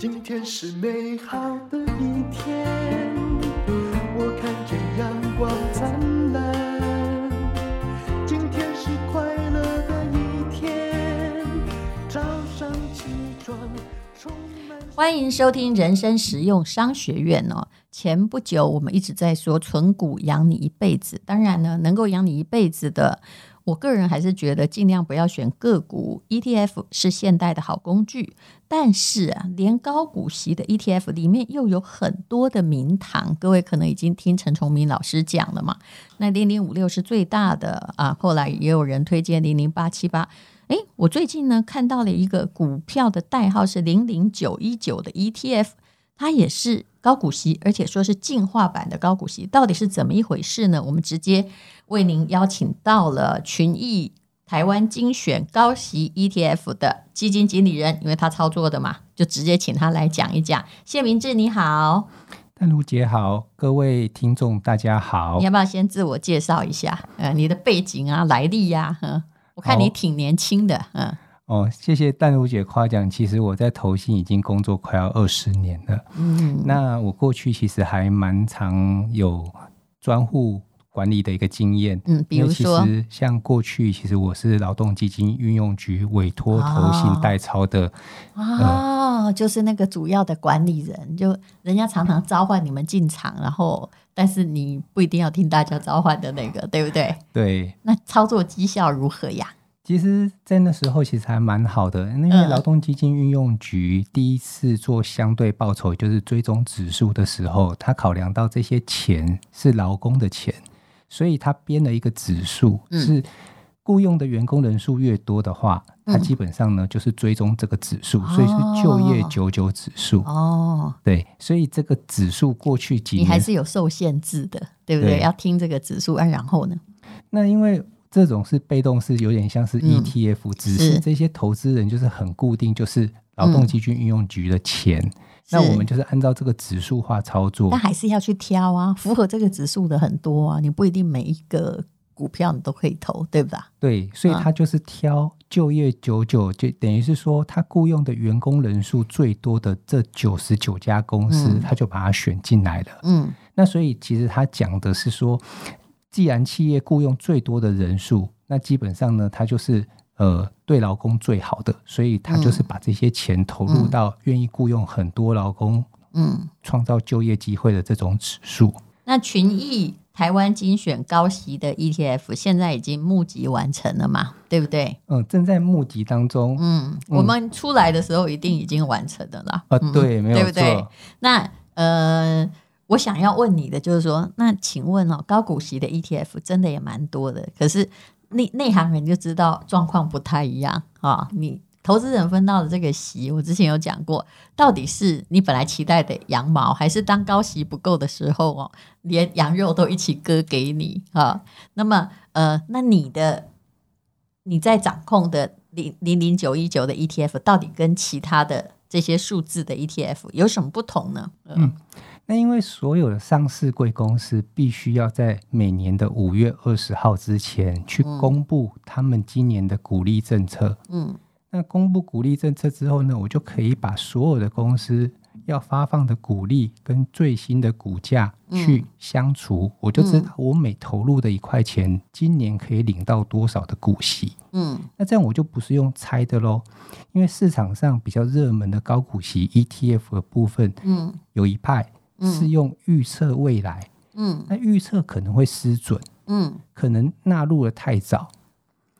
今天是美好的一天，我看见阳光灿烂。今天是快乐的一天，早上起床充满。欢迎收听人生实用商学院哦。前不久我们一直在说存股养你一辈子，当然呢，能够养你一辈子的。我个人还是觉得尽量不要选个股，ETF 是现代的好工具。但是啊，连高股息的 ETF 里面又有很多的名堂，各位可能已经听陈崇明老师讲了嘛。那零零五六是最大的啊，后来也有人推荐零零八七八。诶，我最近呢看到了一个股票的代号是零零九一九的 ETF，它也是。高股息，而且说是进化版的高股息，到底是怎么一回事呢？我们直接为您邀请到了群益台湾精选高息 ETF 的基金经理人，因为他操作的嘛，就直接请他来讲一讲。谢明志，你好，丹如姐好，各位听众大家好，你要不要先自我介绍一下？呃，你的背景啊，来历呀、啊？我看你挺年轻的，嗯。哦，谢谢淡如姐夸奖。其实我在投信已经工作快要二十年了。嗯，那我过去其实还蛮常有专户管理的一个经验。嗯，比如说，其实像过去其实我是劳动基金运用局委托投信代操的。哦，呃、哦，就是那个主要的管理人，就人家常常召唤你们进场，然后但是你不一定要听大家召唤的那个，对不对？对。那操作绩效如何呀？其实，在那时候其实还蛮好的。因为劳动基金运用局第一次做相对报酬，就是追踪指数的时候，他考量到这些钱是劳工的钱，所以他编了一个指数，是雇佣的员工人数越多的话，他基本上呢就是追踪这个指数，所以是就业九九指数。哦，对，所以这个指数过去几年你还是有受限制的，对不对？要听这个指数，啊，然后呢？那因为。这种是被动式，有点像是 ETF，嗯，只是这些投资人就是很固定，就是劳动基金运用局的钱，嗯。那我们就是按照这个指数化操作，但还是要去挑啊，符合这个指数的很多啊，你不一定每一个股票你都可以投，对不对？对，所以他就是挑就业九九，就等于是说他雇佣的员工人数最多的这九十九家公司，嗯，他就把它选进来了。嗯，那所以其实他讲的是说。既然企业雇佣最多的人数，那基本上呢，它就是呃对劳工最好的，所以他就是把这些钱投入到愿意雇佣很多劳工，嗯，创造就业机会的这种指数。那群益台湾精选高息的 ETF 现在已经募集完成了嘛？对不对？嗯，正在募集当中。嗯，我们出来的时候一定已经完成了啦。啊、嗯，对，没有错。对不对？那呃。我想要问你的就是说，那请问哦，高股息的 ETF 真的也蛮多的，可是内内行人就知道状况不太一样啊、哦。你投资人分到的这个息，我之前有讲过，到底是你本来期待的羊毛，还是当高息不够的时候哦，连羊肉都一起割给你啊、哦？那么呃，那你的你在掌控的零零零九一九的 ETF，到底跟其他的这些数字的 ETF 有什么不同呢？呃、嗯。那因为所有的上市贵公司必须要在每年的五月二十号之前去公布他们今年的股利政策。嗯，那公布股利政策之后呢，我就可以把所有的公司要发放的股利跟最新的股价去相除，我就知道我每投入的一块钱，今年可以领到多少的股息。嗯，那这样我就不是用猜的喽，因为市场上比较热门的高股息 ETF 的部分，嗯，有一派。是用预测未来，嗯，那预测可能会失准，嗯，可能纳入了太早，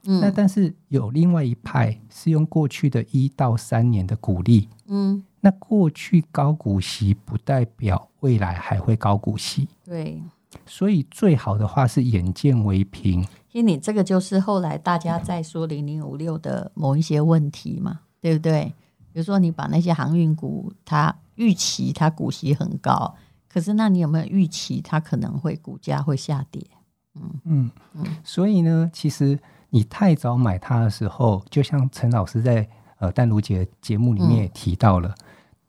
嗯，那但是有另外一派是用过去的一到三年的股利，嗯，那过去高股息不代表未来还会高股息，对，所以最好的话是眼见为凭。其实你这个就是后来大家在说零零五六的某一些问题嘛，对不对？比如说你把那些航运股它。预期它股息很高，可是那你有没有预期它可能会股价会下跌？嗯嗯嗯。所以呢，其实你太早买它的时候，就像陈老师在呃淡如姐节目里面也提到了，嗯、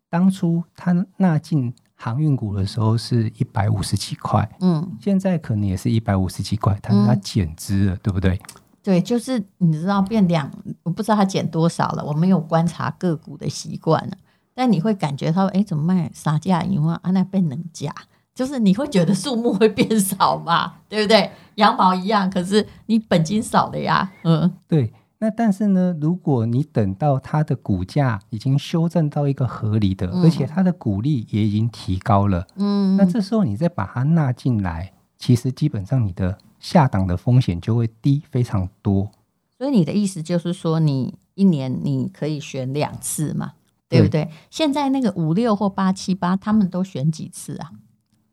当初他纳进航运股的时候是一百五十几块，嗯，现在可能也是一百五十几块，但是它减资了、嗯，对不对？对，就是你知道变两，我不知道它减多少了，我没有观察个股的习惯了。但你会感觉到，哎，怎么卖杀价因为啊，那变能价，就是你会觉得数目会变少嘛，对不对？羊毛一样，可是你本金少了呀，嗯，对。那但是呢，如果你等到它的股价已经修正到一个合理的，嗯、而且它的股利也已经提高了，嗯，那这时候你再把它纳进来，其实基本上你的下档的风险就会低非常多。所以你的意思就是说，你一年你可以选两次嘛，对不对？对。现在那个五六或八七八，他们都选几次啊？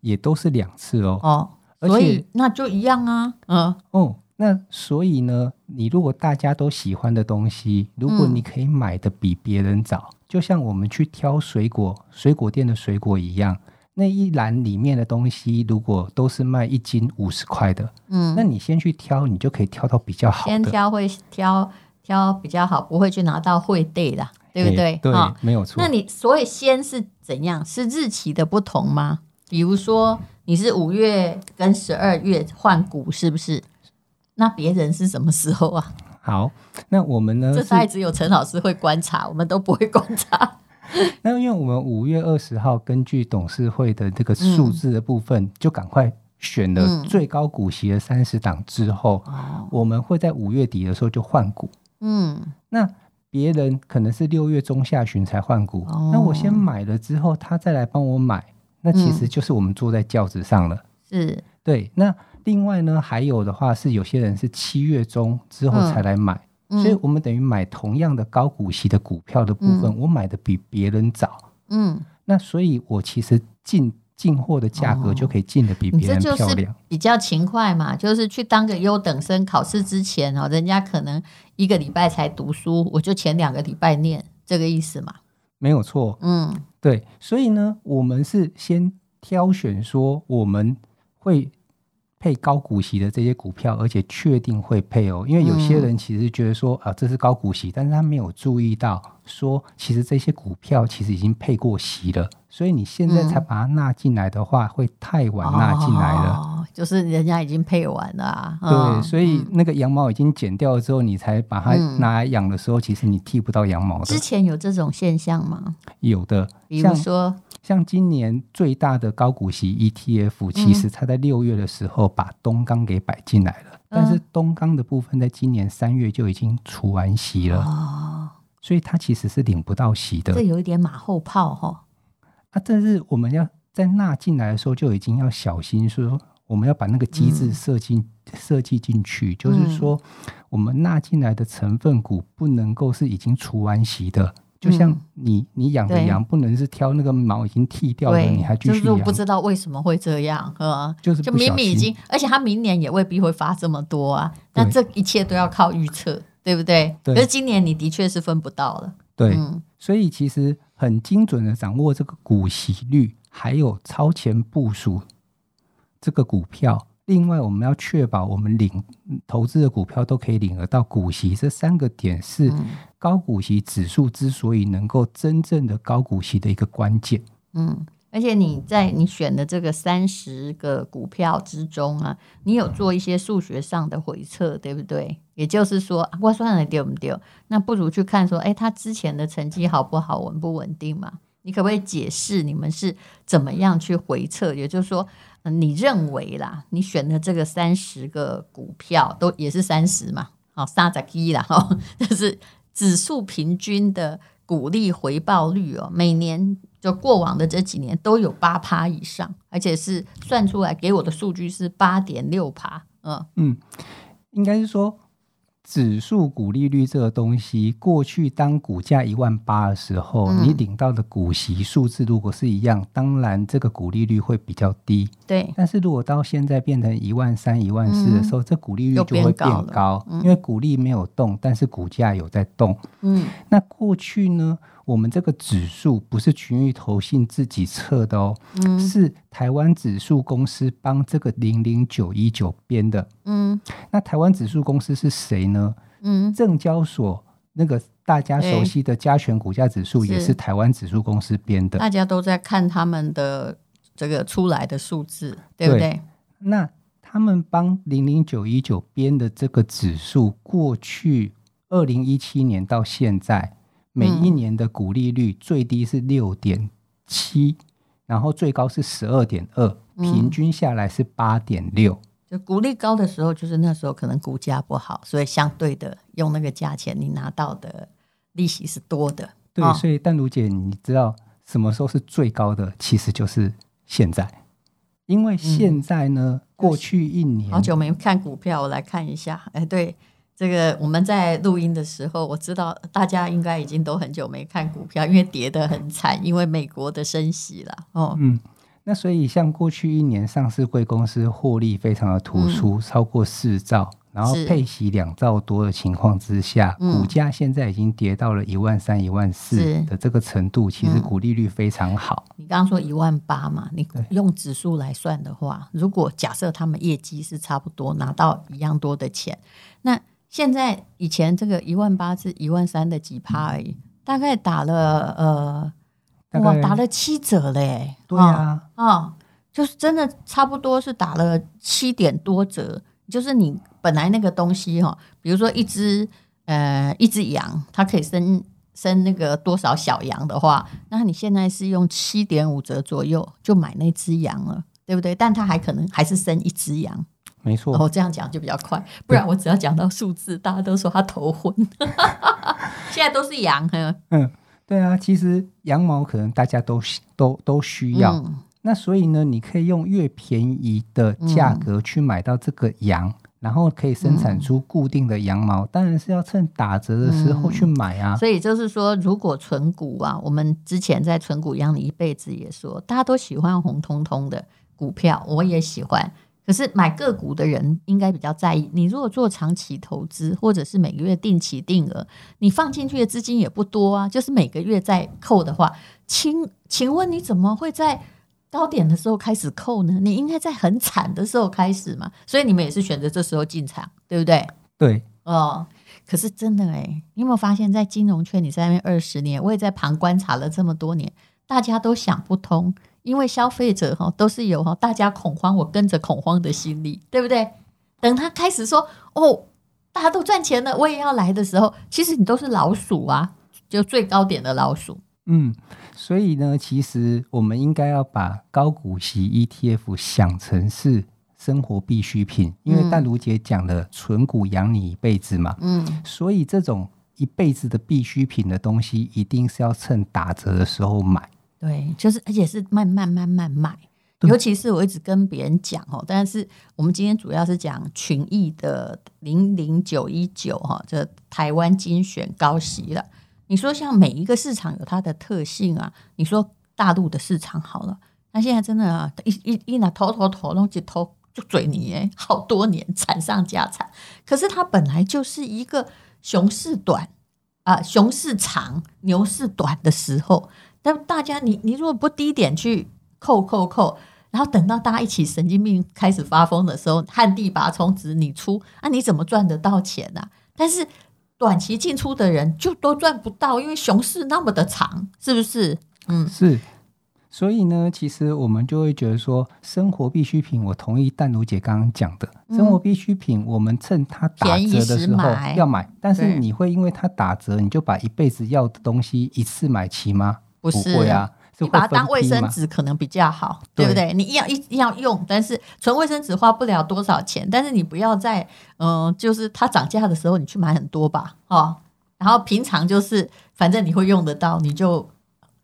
也都是两次哦。哦，所以那就一样啊，嗯，哦。那所以呢，你如果大家都喜欢的东西，如果你可以买的比别人早，嗯，就像我们去挑水果，水果店的水果一样，那一篮里面的东西如果都是卖一斤五十块的，嗯，那你先去挑，你就可以挑到比较好的。先挑会挑挑比较好，不会去拿到会对的，对不对？对，哦，没有错。那你所以先是怎样？是日期的不同吗？比如说你是五月跟十二月换股，是不是？那别人是什么时候啊？好，那我们呢？这才只有陈老师会观察，我们都不会观察。那因为我们五月二十号根据董事会的这个数字的部分，嗯、就赶快选了最高股息的三十档之后，嗯、我们会在五月底的时候就换股。嗯，那别人可能是六月中下旬才换股，哦、那我先买了之后，他再来帮我买，那其实就是我们坐在轿子上了。是，对，那。另外呢，还有的话是有些人是七月中之后才来买，嗯、所以我们等于买同样的高股息的股票的部分，嗯、我买的比别人早。嗯，那所以我其实进进货的价格就可以进的比别人漂亮，比较勤快嘛。就是去当个优等生，考试之前哦，人家可能一个礼拜才读书，我就前两个礼拜念，这个意思嘛。没有错。嗯，对。所以呢，我们是先挑选说我们会。配高股息的这些股票，而且确定会配哦，因为有些人其实觉得说啊，这是高股息，但是他没有注意到说，其实这些股票其实已经配过息了，所以你现在才把它纳进来的话，会太晚纳进来了。哦，就是人家已经配完了啊。对，所以那个羊毛已经剪掉了之后，你才把它拿来养的时候，其实你剃不到羊毛的。之前有这种现象吗？有的，比如说。像今年最大的高股息 ETF，其实它在六月的时候把东钢给摆进来了，嗯、但是东钢的部分在今年三月就已经除完息了，哦、所以它其实是领不到息的。这有一点马后炮哈、哦。啊，但是我们要在纳进来的时候就已经要小心，说我们要把那个机制设计设计进去，就是说我们纳进来的成分股不能够是已经除完息的。就像你，你养的羊不能是挑那个毛已经剃掉的，你还继续养。就是不知道为什么会这样，是就是就明明已经，而且它明年也未必会发这么多啊。那这一切都要靠预测，对不对？对。可是今年你的确是分不到了。对，嗯、所以其实很精准的掌握这个股息率，还有超前部署这个股票。另外，我们要确保我们领投资的股票都可以领得到股息，这三个点是高股息指数之所以能够真正的高股息的一个关键。嗯，而且你在你选的这个三十个股票之中啊，你有做一些数学上的回测，对不对？也就是说，我算了丢不丢？那不如去看说，哎，他之前的成绩好不好，稳不稳定嘛？你可不可以解释你们是怎么样去回测？也就是说。你认为啦，你选的这个三十个股票都也是三十嘛？好，三十一啦，哈，就是指数平均的股利回报率哦，每年就过往的这几年都有八趴以上，而且是算出来给我的数据是八点六趴。嗯嗯，应该是说。指数股利率这个东西，过去当股价一万八的时候，嗯、你领到的股息数字如果是一样，当然这个股利率会比较低。对。但是如果到现在变成一万三、一万四的时候，嗯、这股利率就会变高，嗯、因为股利没有动，但是股价有在动。嗯。那过去呢？我们这个指数不是群益投信自己测的哦，嗯、是台湾指数公司帮这个零零九一九编的。嗯，那台湾指数公司是谁呢？嗯，证交所那个大家熟悉的加权股价指数也是台湾指数公司编的。大家都在看他们的这个出来的数字，对不对？对，那他们帮零零九一九编的这个指数，过去二零一七年到现在。每一年的股利率最低是六点七，然后最高是十二点二，平均下来是八点六。就股利高的时候，就是那时候可能股价不好，所以相对的用那个价钱，你拿到的利息是多的。对，哦、所以淡如姐，你知道什么时候是最高的？其实就是现在，因为现在呢，嗯、过去一年好久没看股票，我来看一下。哎，对。这个我们在录音的时候，我知道大家应该已经都很久没看股票，因为跌得很惨，因为美国的升息了。哦，嗯，那所以像过去一年上市贵公司获利非常的突出，嗯、超过四兆，然后配息两兆多的情况之下，是股价现在已经跌到了一万三、一万四的这个程度，其实股利率非常好。你刚刚说一万八嘛，你用指数来算的话，如果假设他们业绩是差不多，拿到一样多的钱，那现在以前这个一万八至一万三的几趴而已，嗯、大概打了呃，概哇，打了七折嘞。对啊，啊、哦，就是真的差不多是打了七点多折。就是你本来那个东西哈，比如说一只呃一只羊，它可以生生那个多少小羊的话，那你现在是用七点五折左右就买那只羊了，对不对？但它还可能还是生一只羊。没错，哦，这样讲就比较快，不然我只要讲到数字，大家都说他头昏。现在都是羊，嗯，对啊，其实羊毛可能大家都都都需要，嗯、那所以呢，你可以用越便宜的价格去买到这个羊，嗯、然后可以生产出固定的羊毛，嗯、当然是要趁打折的时候去买啊。所以就是说，如果存股啊，我们之前在存股养你一辈子也说，大家都喜欢红彤彤的股票，我也喜欢。可是买个股的人应该比较在意。你如果做长期投资，或者是每个月定期定额，你放进去的资金也不多啊，就是每个月在扣的话，请请问你怎么会在高点的时候开始扣呢？你应该在很惨的时候开始嘛。所以你们也是选择这时候进场，对不对？对，哦。可是真的诶，你有没有发现，在金融圈你在那边二十年，我也在旁观察了这么多年，大家都想不通。因为消费者哈都是有哈，大家恐慌，我跟着恐慌的心理，对不对？等他开始说哦，大家都赚钱了，我也要来的时候，其实你都是老鼠啊，就最高点的老鼠。嗯，所以呢，其实我们应该要把高股息 ETF 想成是生活必需品，因为淡如姐讲的存股养你一辈子嘛。嗯，所以这种一辈子的必需品的东西，一定是要趁打折的时候买。对，就是而且是慢慢慢慢卖，尤其是我一直跟别人讲哦，但是我们今天主要是讲群益的零零九一九哈，这台湾精选高息了。你说像每一个市场有它的特性啊，你说大陆的市场好了，那现在真的啊，一一一拿头头头弄起头就嘴你哎，好多年惨上加惨。可是它本来就是一个熊市短啊，熊市长，牛市短的时候。但大家，你你如果不低点去扣扣扣，然后等到大家一起神经病开始发疯的时候，旱地拔葱指你出，那、啊、你怎么赚得到钱呢、啊？但是短期进出的人就都赚不到，因为熊市那么的长，是不是？嗯，是。所以呢，其实我们就会觉得说，生活必需品，我同意淡如姐刚刚讲的，嗯、生活必需品，我们趁它打折的时候要买，但是你会因为它打折，你就把一辈子要的东西一次买齐吗？不是不会啊，你把它当卫生纸可能比较好，对不对？你一样一定要用，但是纯卫生纸花不了多少钱，但是你不要在嗯、呃，就是它涨价的时候你去买很多吧，哦，然后平常就是反正你会用得到，你就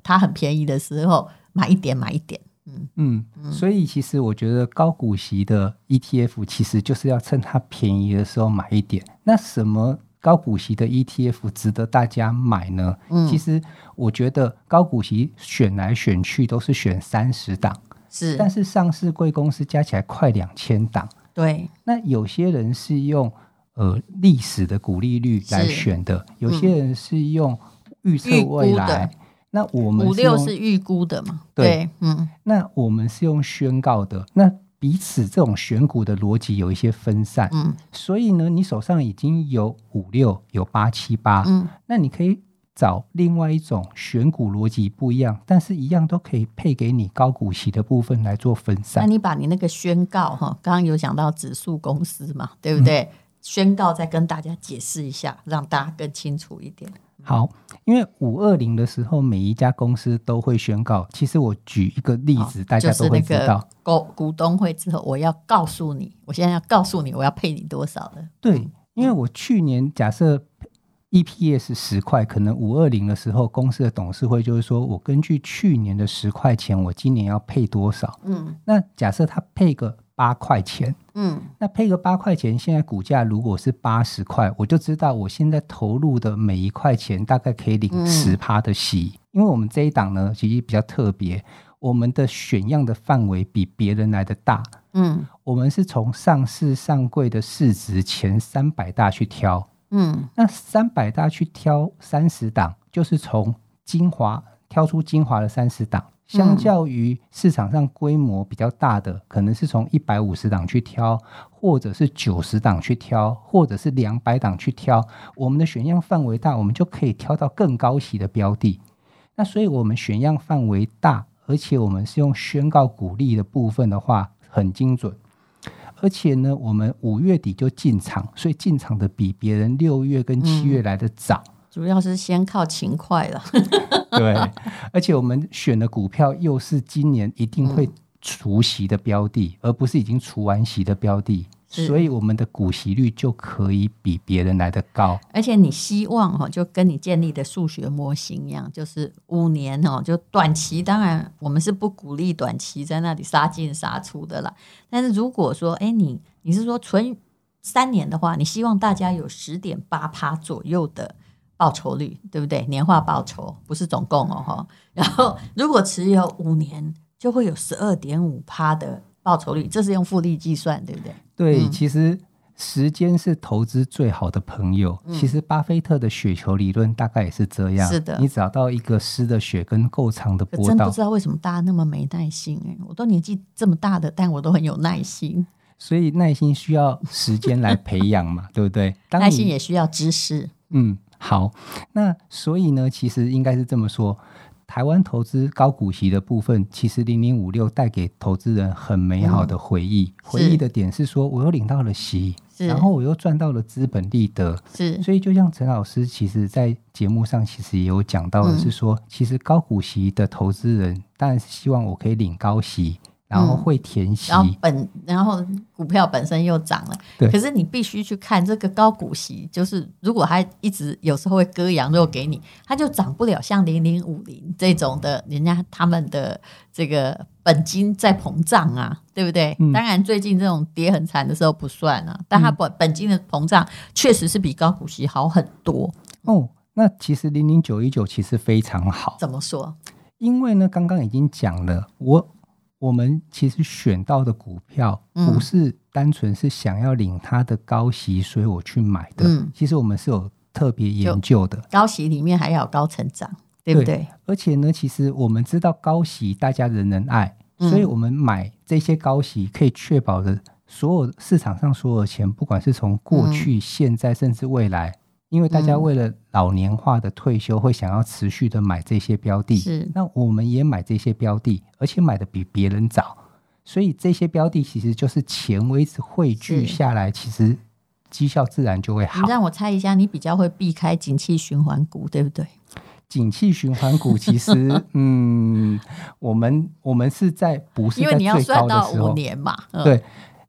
它很便宜的时候买一点买一点，嗯嗯，嗯，所以其实我觉得高股息的 ETF 其实就是要趁它便宜的时候买一点，那什么？高股息的 ETF 值得大家买呢？嗯，其实我觉得高股息选来选去都是选三十档，是，但是上市贵公司加起来快两千档。对，那有些人是用呃历史的股利率来选的，有些人是用预测未来。那我们五六是预估的嘛？对，对嗯，那我们是用宣告的。那彼此这种选股的逻辑有一些分散，嗯，所以呢，你手上已经有五六有八七八，嗯，那你可以找另外一种选股逻辑不一样，但是一样都可以配给你高股息的部分来做分散。那你把你那个宣告哈，刚刚有讲到指数公司嘛，对不对？嗯、宣告再跟大家解释一下，让大家更清楚一点。好，因为五二零的时候，每一家公司都会宣告。其实我举一个例子，大家都会知道。股股东会之后，我要告诉你，我现在要告诉你，我要配你多少的。对，因为我去年假设 EPS 十块，可能五二零的时候，公司的董事会就是说我根据去年的十块钱，我今年要配多少？嗯，那假设他配个。八块钱，嗯，那配个八块钱，现在股价如果是八十块，我就知道我现在投入的每一块钱大概可以领十趴的息。嗯、因为我们这一档呢，其实比较特别，我们的选样的范围比别人来的大，嗯，我们是从上市上柜的市值前三百大去挑，嗯，那三百大去挑三十档，就是从精华挑出精华的三十档。相较于市场上规模比较大的，可能是从一百五十档去挑，或者是九十档去挑，或者是两百档去挑。我们的选样范围大，我们就可以挑到更高息的标的。那所以，我们选样范围大，而且我们是用宣告鼓励的部分的话，很精准。而且呢，我们五月底就进场，所以进场的比别人六月跟七月来的早。嗯主要是先靠勤快了，对，而且我们选的股票又是今年一定会除息的标的，嗯、而不是已经除完息的标的，所以我们的股息率就可以比别人来得高。而且你希望哈，就跟你建立的数学模型一样，就是五年哦，就短期，当然我们是不鼓励短期在那里杀进杀出的啦。但是如果说，哎，你你是说存三年的话，你希望大家有十点八趴左右的。报酬率对不对？年化报酬不是总共哦哈。然后如果持有五年，就会有十二点五趴的报酬率，这是用复利计算，对不对？对，嗯、其实时间是投资最好的朋友。嗯、其实巴菲特的雪球理论大概也是这样。是的，你找到一个湿的雪跟够长的波道，真不知道为什么大家那么没耐心哎！我都年纪这么大的，但我都很有耐心。所以耐心需要时间来培养嘛，对不对？耐心也需要知识。嗯。好，那所以呢，其实应该是这么说，台湾投资高股息的部分，其实零零五六带给投资人很美好的回忆。嗯、回忆的点是说，我又领到了息，然后我又赚到了资本利得。是，所以就像陈老师其实在节目上其实也有讲到的是说，嗯、其实高股息的投资人当然是希望我可以领高息。然后会填息，然后本然后股票本身又涨了，对可是你必须去看这个高股息，就是如果它一直有时候会割羊肉给你，它就涨不了像零零五零这种的，人家他们的这个本金在膨胀啊，对不对？嗯、当然最近这种跌很惨的时候不算啊，但它本本金的膨胀确实是比高股息好很多。哦，那其实零零九一九其实非常好，怎么说？因为呢，刚刚已经讲了我。我们其实选到的股票不是单纯是想要领它的高息，所以我去买的。嗯，其实我们是有特别研究的。高息里面还要有高成长，对不对？对。而且呢，其实我们知道高息大家人人爱，所以我们买这些高息可以确保的所有市场上所有的钱，不管是从过去、现在甚至未来。因为大家为了老年化的退休，会想要持续的买这些标的，是。那我们也买这些标的，而且买的比别人早，所以这些标的其实就是钱为止汇聚下来，其实绩效自然就会好。你让我猜一下，你比较会避开景气循环股，对不对？景气循环股其实，嗯，我们我们是在不是因为你要算到五年嘛，嗯、对。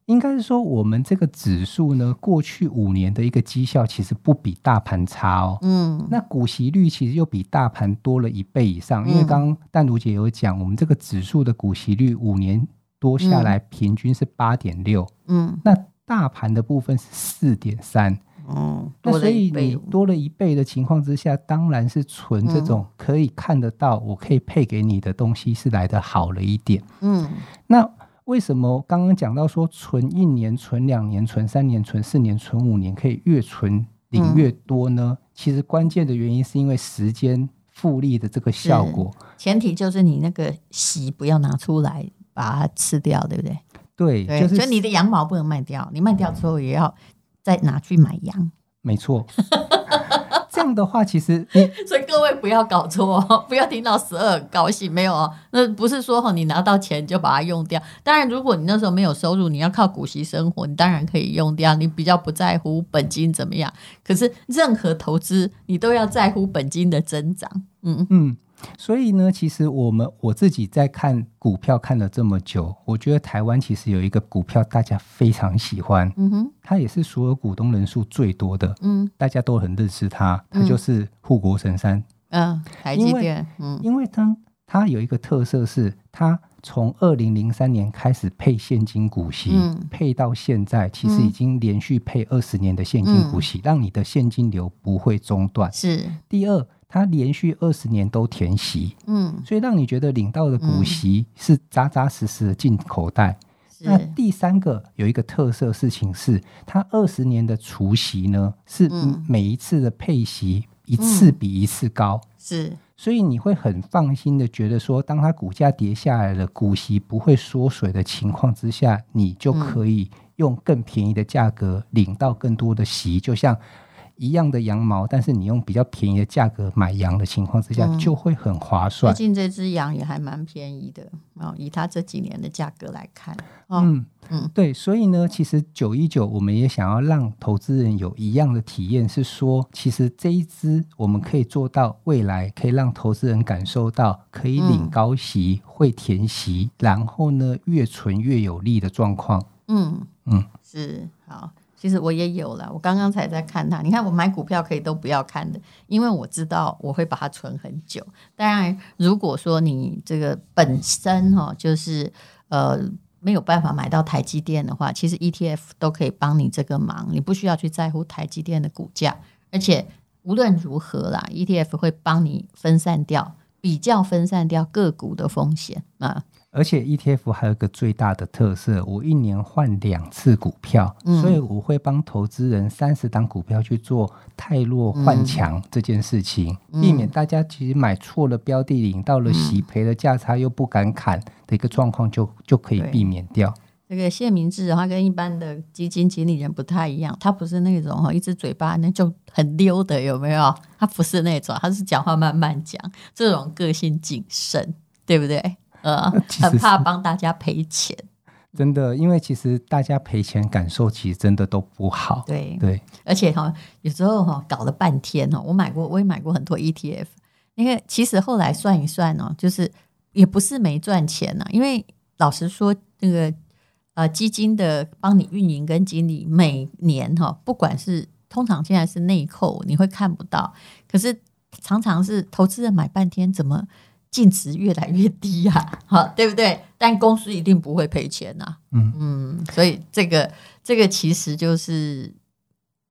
应该是说，我们这个指数呢，过去五年的一个绩效其实不比大盘差哦。嗯，那股息率其实又比大盘多了一倍以上。因为刚刚淡如姐有讲，我们这个指数的股息率五年多下来平均是八点六。嗯，那大盘的部分是四点三。嗯，那所以你多了一倍的情况之下，当然是存这种可以看得到，我可以配给你的东西是来得好了一点。嗯，那。为什么刚刚讲到说存一年、存两年、存三年、存四年、存五年可以越存领越多呢？嗯、其实关键的原因是因为时间复利的这个效果。前提就是你那个息不要拿出来把它吃掉，对不对？对，对就是所以你的羊毛不能卖掉，你卖掉之后也要再拿去买羊。没错。这样的话，其实 你所以各位不要搞错，不要听到十二很高兴，没有哦，那不是说你拿到钱就把它用掉。当然，如果你那时候没有收入，你要靠股息生活，你当然可以用掉。你比较不在乎本金怎么样，可是任何投资你都要在乎本金的增长。嗯嗯。所以呢，其实我们我自己在看股票看了这么久，我觉得台湾其实有一个股票大家非常喜欢，嗯哼，它也是所有股东人数最多的，嗯，大家都很认识它，它就是护国神山，嗯，台积电，嗯，因为它它有一个特色是，它从二零零三年开始配现金股息，嗯，配到现在，其实已经连续配二十年的现金股息，让你的现金流不会中断。是。第二。它连续二十年都填息，嗯，所以让你觉得领到的股息是扎扎实实的进口袋。嗯、那第三个有一个特色事情是，它二十年的除息呢，是每一次的配息一次比一次高，嗯、是，所以你会很放心的觉得说，当它股价跌下来了，股息不会缩水的情况之下，你就可以用更便宜的价格领到更多的息，就像。一样的羊毛，但是你用比较便宜的价格买羊的情况之下，就会很划算。最近这只羊也还蛮便宜的哦，以它这几年的价格来看，哦、嗯嗯，对，所以呢，其实九一九我们也想要让投资人有一样的体验，是说，其实这一只我们可以做到未来可以让投资人感受到可以领高息、嗯、会填息，然后呢越存越有利的状况。嗯嗯，是好。其实我也有了，我刚刚才在看它。你看，我买股票可以都不要看的，因为我知道我会把它存很久。当然，如果说你这个本身哈，就是呃没有办法买到台积电的话，其实 ETF 都可以帮你这个忙。你不需要去在乎台积电的股价，而且无论如何啦，ETF 会帮你分散掉，比较分散掉个股的风险啊。而且 ETF 还有一个最大的特色，我一年换两次股票，嗯、所以我会帮投资人三十档股票去做太弱换强这件事情，嗯、避免大家其实买错了标的，领到了洗赔的价差又不敢砍的一个状况，就就可以避免掉。这个谢明志他跟一般的基金经理人不太一样，他不是那种哈一只嘴巴那就很溜的，有没有？他不是那种，他是讲话慢慢讲，这种个性谨慎，对不对？呃，很怕帮大家赔钱，真的，因为其实大家赔钱感受其实真的都不好。对对，而且哈，有时候哈搞了半天哦，我买过，我也买过很多 ETF，因为其实后来算一算哦，就是也不是没赚钱呐。因为老实说，那个呃基金的帮你运营跟经理每年哈，不管是通常现在是内扣，你会看不到，可是常常是投资人买半天怎么？净值越来越低呀、啊，好，对不对？但公司一定不会赔钱呐、啊，嗯嗯，所以这个这个其实就是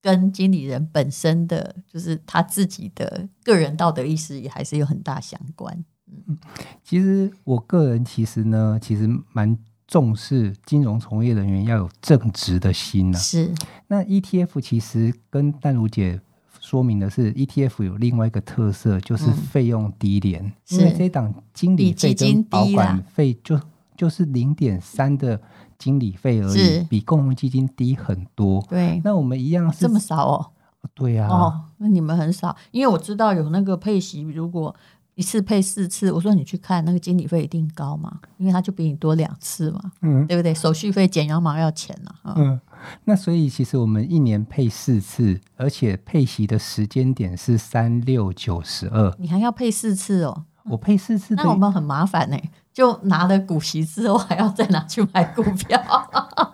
跟经理人本身的就是他自己的个人道德意识也还是有很大相关。嗯，其实我个人其实呢，其实蛮重视金融从业人员要有正直的心呢、啊。是，那 ETF 其实跟淡如姐。说明的是，ETF 有另外一个特色，就是费用低廉。嗯、因为这档经理费跟保管费就就是零点三的经理费而已，比共同基金低很多。对，那我们一样是这么少哦？对呀、啊。哦，那你们很少，因为我知道有那个配息，如果一次配四次，我说你去看那个经理费一定高嘛，因为他就比你多两次嘛，嗯，对不对？手续费剪羊毛要钱呐、啊，嗯。那所以其实我们一年配四次，而且配息的时间点是三六九十二。你还要配四次哦？我配四次，那我们很麻烦呢。就拿了股息之后，还要再拿去买股票。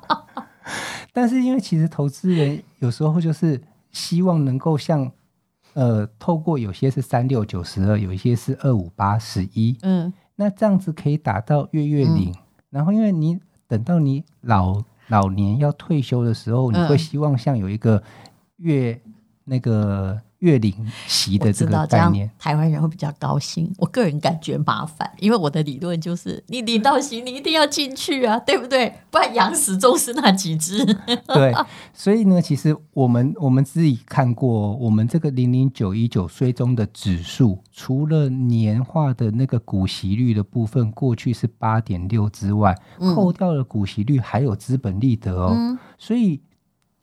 但是因为其实投资人有时候就是希望能够像呃，透过有些是三六九十二，有一些是二五八十一。嗯，那这样子可以打到月月领。嗯、然后因为你等到你老。老年要退休的时候，你会希望像有一个月那个月领息的这个概念，台湾人会比较高兴。我个人感觉麻烦，因为我的理论就是，你领到息，你一定要进去啊，对不对？不然养死终是那几只。对，所以呢，其实我们我们自己看过，我们这个零零九一九追踪的指数，除了年化的那个股息率的部分，过去是八点六之外，嗯、扣掉了股息率，还有资本利得哦。嗯、所以，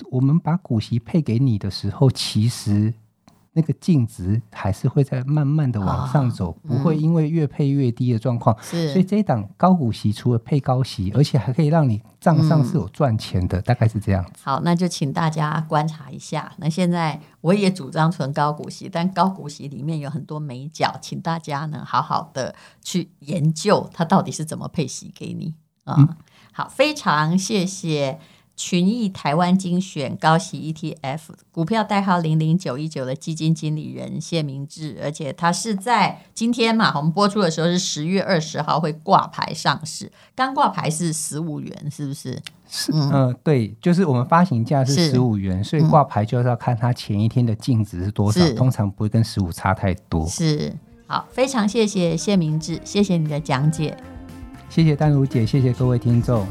我们把股息配给你的时候，其实。那个净值还是会在慢慢的往上走，哦、不会因为越配越低的状况。是，所以这一档高股息除了配高息，而且还可以让你账上是有赚钱的，嗯、大概是这样。好，那就请大家观察一下。那现在我也主张存高股息，但高股息里面有很多美角，请大家呢好好的去研究它到底是怎么配息给你啊。嗯、好，非常谢谢。群益台湾精选高息 ETF 股票代号零零九一九的基金经理人谢明志，而且他是在今天嘛，我们播出的时候是十月二十号会挂牌上市，刚挂牌是十五元，是不是？是，嗯、呃，对，就是我们发行价是十五元，所以挂牌就是要看它前一天的净值是多少，是通常不会跟十五差太多。是，好，非常谢谢谢明志，谢谢你的讲解，谢谢丹如姐，谢谢各位听众。